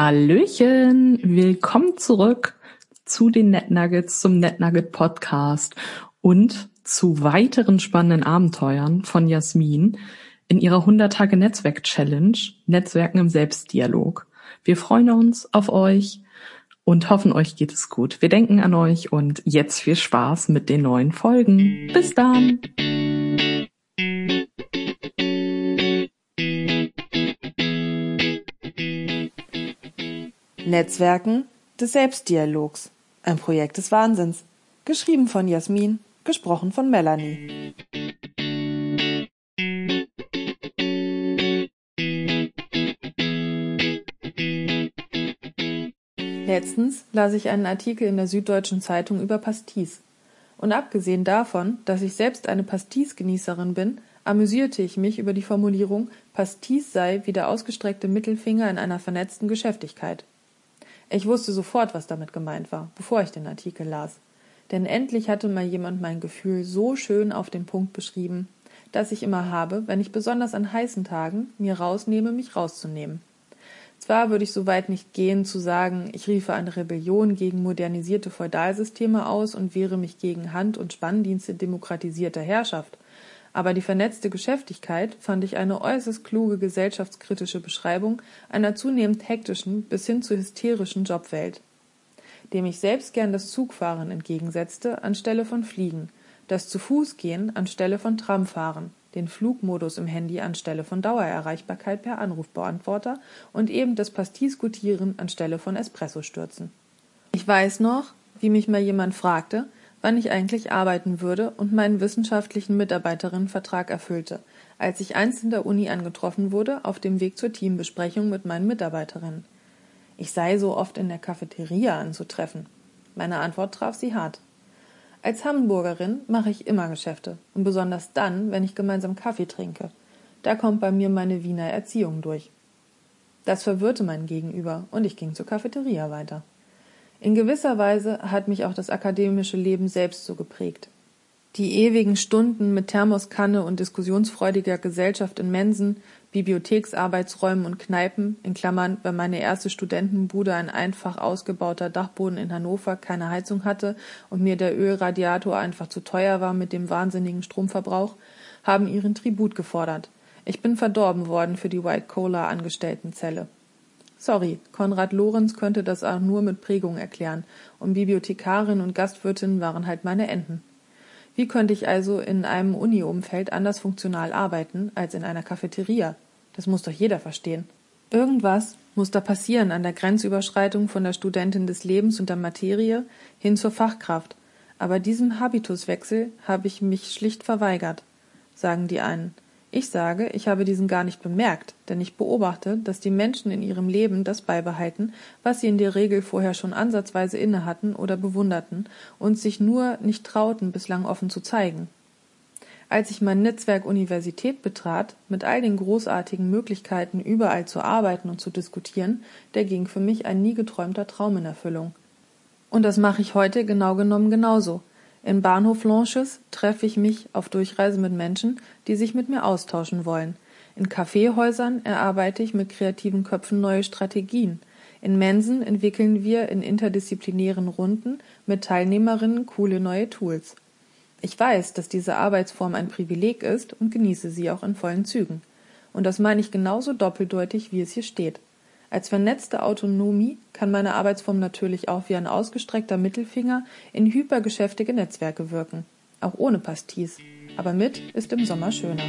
Hallöchen, willkommen zurück zu den NetNuggets, zum NetNugget Podcast und zu weiteren spannenden Abenteuern von Jasmin in ihrer 100 Tage Netzwerk Challenge Netzwerken im Selbstdialog. Wir freuen uns auf euch und hoffen, euch geht es gut. Wir denken an euch und jetzt viel Spaß mit den neuen Folgen. Bis dann! Netzwerken des Selbstdialogs. Ein Projekt des Wahnsinns. Geschrieben von Jasmin, gesprochen von Melanie. Letztens las ich einen Artikel in der Süddeutschen Zeitung über Pastis. Und abgesehen davon, dass ich selbst eine Pastis-Genießerin bin, amüsierte ich mich über die Formulierung, Pastis sei wie der ausgestreckte Mittelfinger in einer vernetzten Geschäftigkeit. Ich wusste sofort, was damit gemeint war, bevor ich den Artikel las. Denn endlich hatte mal jemand mein Gefühl so schön auf den Punkt beschrieben, dass ich immer habe, wenn ich besonders an heißen Tagen mir rausnehme, mich rauszunehmen. Zwar würde ich so weit nicht gehen zu sagen, ich riefe eine Rebellion gegen modernisierte Feudalsysteme aus und wehre mich gegen Hand- und Spanndienste demokratisierter Herrschaft, aber die vernetzte Geschäftigkeit fand ich eine äußerst kluge gesellschaftskritische Beschreibung einer zunehmend hektischen bis hin zu hysterischen Jobwelt, dem ich selbst gern das Zugfahren entgegensetzte anstelle von Fliegen, das zu Fuß gehen anstelle von Tramfahren, den Flugmodus im Handy anstelle von Dauererreichbarkeit per Anrufbeantworter und eben das Pastis-Gutieren anstelle von Espresso-Stürzen. Ich weiß noch, wie mich mal jemand fragte, wann ich eigentlich arbeiten würde und meinen wissenschaftlichen Mitarbeiterinnenvertrag erfüllte, als ich einst in der Uni angetroffen wurde auf dem Weg zur Teambesprechung mit meinen Mitarbeiterinnen. Ich sei so oft in der Cafeteria anzutreffen. Meine Antwort traf sie hart. Als Hamburgerin mache ich immer Geschäfte und besonders dann, wenn ich gemeinsam Kaffee trinke. Da kommt bei mir meine Wiener Erziehung durch. Das verwirrte mein Gegenüber und ich ging zur Cafeteria weiter. In gewisser Weise hat mich auch das akademische Leben selbst so geprägt. Die ewigen Stunden mit Thermoskanne und diskussionsfreudiger Gesellschaft in Mensen, Bibliotheksarbeitsräumen und Kneipen, in Klammern, wenn meine erste Studentenbude ein einfach ausgebauter Dachboden in Hannover keine Heizung hatte und mir der Ölradiator einfach zu teuer war mit dem wahnsinnigen Stromverbrauch, haben ihren Tribut gefordert. Ich bin verdorben worden für die White Cola Angestelltenzelle. Sorry, Konrad Lorenz könnte das auch nur mit Prägung erklären, und Bibliothekarin und Gastwirtin waren halt meine Enten. Wie könnte ich also in einem Uni-Umfeld anders funktional arbeiten als in einer Cafeteria? Das muss doch jeder verstehen. Irgendwas muss da passieren an der Grenzüberschreitung von der Studentin des Lebens und der Materie hin zur Fachkraft. Aber diesem Habituswechsel habe ich mich schlicht verweigert, sagen die einen. Ich sage, ich habe diesen gar nicht bemerkt, denn ich beobachte, dass die Menschen in ihrem Leben das beibehalten, was sie in der Regel vorher schon ansatzweise innehatten oder bewunderten und sich nur nicht trauten, bislang offen zu zeigen. Als ich mein Netzwerk Universität betrat, mit all den großartigen Möglichkeiten, überall zu arbeiten und zu diskutieren, der ging für mich ein nie geträumter Traum in Erfüllung. Und das mache ich heute genau genommen genauso. In Bahnhof Lanches treffe ich mich auf Durchreise mit Menschen, die sich mit mir austauschen wollen. In Kaffeehäusern erarbeite ich mit kreativen Köpfen neue Strategien. In Mensen entwickeln wir in interdisziplinären Runden mit Teilnehmerinnen coole neue Tools. Ich weiß, dass diese Arbeitsform ein Privileg ist und genieße sie auch in vollen Zügen. Und das meine ich genauso doppeldeutig, wie es hier steht. Als vernetzte Autonomie kann meine Arbeitsform natürlich auch wie ein ausgestreckter Mittelfinger in hypergeschäftige Netzwerke wirken. Auch ohne Pastis. Aber mit ist im Sommer schöner.